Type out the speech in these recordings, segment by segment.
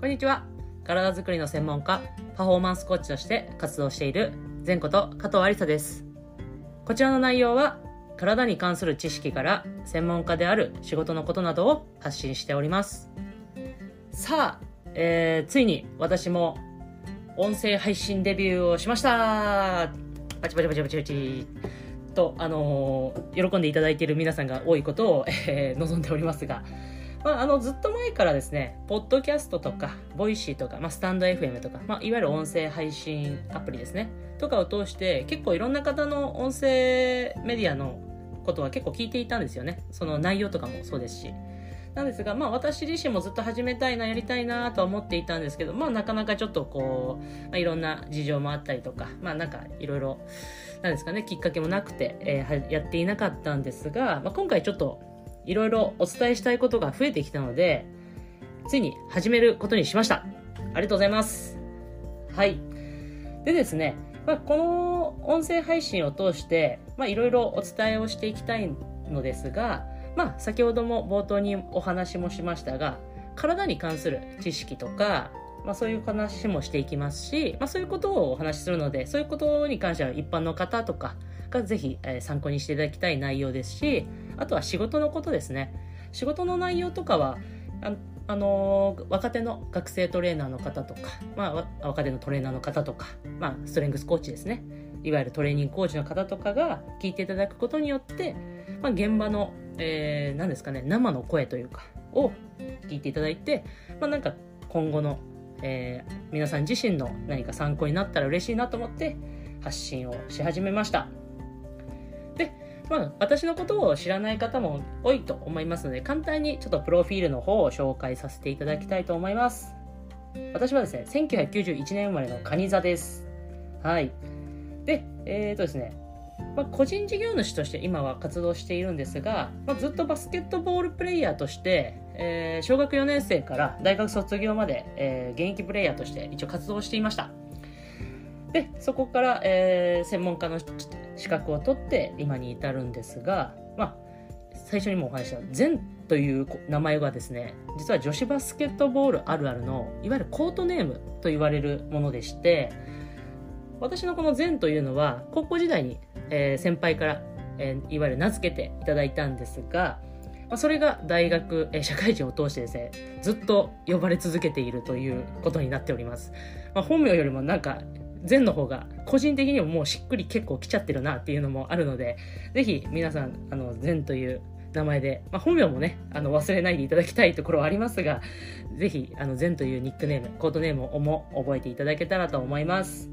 こんにちは。体づくりの専門家、パフォーマンスコーチとして活動している前こと加藤ありさです。こちらの内容は、体に関する知識から専門家である仕事のことなどを発信しております。さあ、えー、ついに私も音声配信デビューをしましたパチパチパチパチパチと、あのー、喜んでいただいている皆さんが多いことを、えー、望んでおりますが、まあ、あのずっと前からですね、ポッドキャストとか、ボイシーとか、まあ、スタンド FM とか、まあ、いわゆる音声配信アプリですね、とかを通して、結構いろんな方の音声メディアのことは結構聞いていたんですよね。その内容とかもそうですし。なんですが、まあ私自身もずっと始めたいな、やりたいなとは思っていたんですけど、まあなかなかちょっとこう、まあ、いろんな事情もあったりとか、まあなんかいろいろ、なんですかね、きっかけもなくて、えー、やっていなかったんですが、まあ、今回ちょっといろいろお伝えしたいことが増えてきたので、ついに始めることにしました。ありがとうございます。はい。でですね、まあ、この音声配信を通して、まあ、いろいろお伝えをしていきたいのですが、まあ、先ほども冒頭にお話もしましたが、体に関する知識とか、まあ、そういう話もしていきますし、まあ、そういうことをお話しするので、そういうことに関しては一般の方とかがぜひ、え、参考にしていただきたい内容ですし、あとは仕事のことですね。仕事の内容とかは、ああのー、若手の学生トレーナーの方とか、まあ、若手のトレーナーの方とか、まあ、ストレングスコーチですね。いわゆるトレーニングコーチの方とかが聞いていただくことによって、まあ、現場の、えー、何ですかね、生の声というか、を聞いていただいて、まあ、なんか今後の、えー、皆さん自身の何か参考になったら嬉しいなと思って発信をし始めました。まあ、私のことを知らない方も多いと思いますので、簡単にちょっとプロフィールの方を紹介させていただきたいと思います。私はですね、1991年生まれの蟹座です。はい。で、えっ、ー、とですね、まあ、個人事業主として今は活動しているんですが、まあ、ずっとバスケットボールプレイヤーとして、えー、小学4年生から大学卒業まで、えー、現役プレイヤーとして一応活動していました。で、そこから、えー、専門家の資格を取って今に至るんですが、まあ、最初にもお話した善という名前はですね実は女子バスケットボールあるあるのいわゆるコートネームと言われるものでして私のこの善というのは高校時代に、えー、先輩から、えー、いわゆる名付けていただいたんですが、まあ、それが大学、えー、社会人を通してですねずっと呼ばれ続けているということになっております、まあ、本名よりもなんか善の方が個人的にももうしっくり結構来ちゃってるなっていうのもあるので、ぜひ皆さん、あの、善という名前で、まあ、本名もね、あの、忘れないでいただきたいところはありますが、ぜひ、あの、善というニックネーム、コードネームをも覚えていただけたらと思います。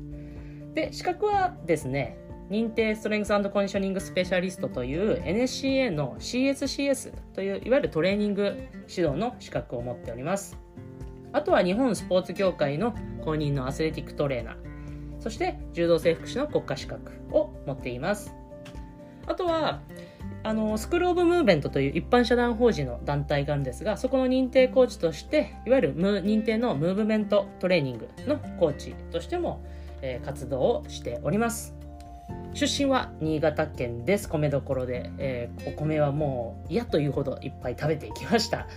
で、資格はですね、認定ストレングスコンディショニングスペシャリストという NSCA の CSCS といういわゆるトレーニング指導の資格を持っております。あとは日本スポーツ協会の公認のアスレティックトレーナー、そして柔道整復師の国家資格を持っています。あとは、あの、スクールオブムーブメントという一般社団法人の団体があるんですが、そこの認定コーチとして、いわゆる認定のムーブメントトレーニングのコーチとしても、えー、活動をしております。出身は新潟県です。米どころで、えー、お米はもう嫌というほどいっぱい食べていきました。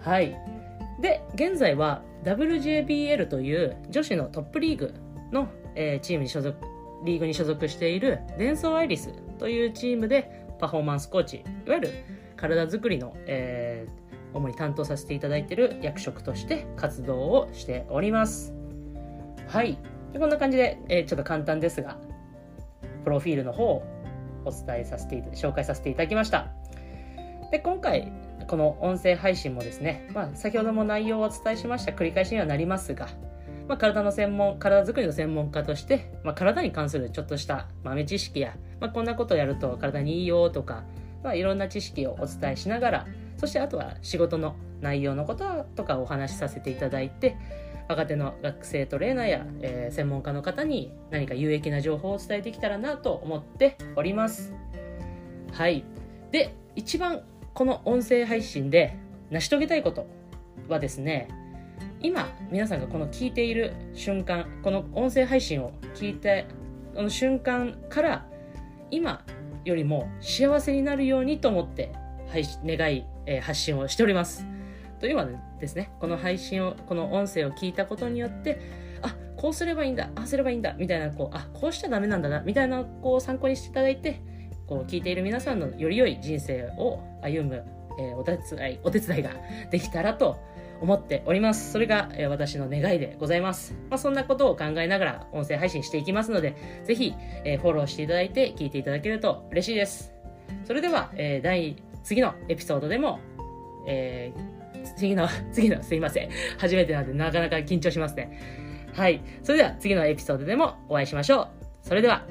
はい。で、現在は WJBL という女子のトップリーグのえー、チームに所属、リーグに所属しているデンソーアイリスというチームでパフォーマンスコーチ、いわゆる体づくりの、えー、主に担当させていただいている役職として活動をしております。はい。こんな感じで、えー、ちょっと簡単ですが、プロフィールの方をお伝えさせて、紹介させていただきました。で、今回、この音声配信もですね、まあ、先ほども内容をお伝えしました繰り返しにはなりますが、まあ、体の専門、体づくりの専門家として、まあ、体に関するちょっとした豆知識や、まあ、こんなことをやると体にいいよとか、まあ、いろんな知識をお伝えしながら、そしてあとは仕事の内容のこととかお話しさせていただいて、若手の学生トレーナーや、えー、専門家の方に何か有益な情報をお伝えできたらなと思っております。はい。で、一番この音声配信で成し遂げたいことはですね、今皆さんがこの聞いている瞬間この音声配信を聞いてこの瞬間から今よりも幸せになるようにと思って、はい、願い、えー、発信をしております。というのはですねこの配信をこの音声を聞いたことによってあこうすればいいんだああすればいいんだみたいなこうあこうしちゃダメなんだなみたいなこう参考にしていただいてこう聞いている皆さんのより良い人生を歩む、えー、お手伝いお手伝いができたらと思っております。それが、え、私の願いでございます。まあ、そんなことを考えながら音声配信していきますので、ぜひ、え、フォローしていただいて聞いていただけると嬉しいです。それでは、え、第、次のエピソードでも、えー、次の、次の、すいません。初めてなんでなかなか緊張しますね。はい。それでは次のエピソードでもお会いしましょう。それでは。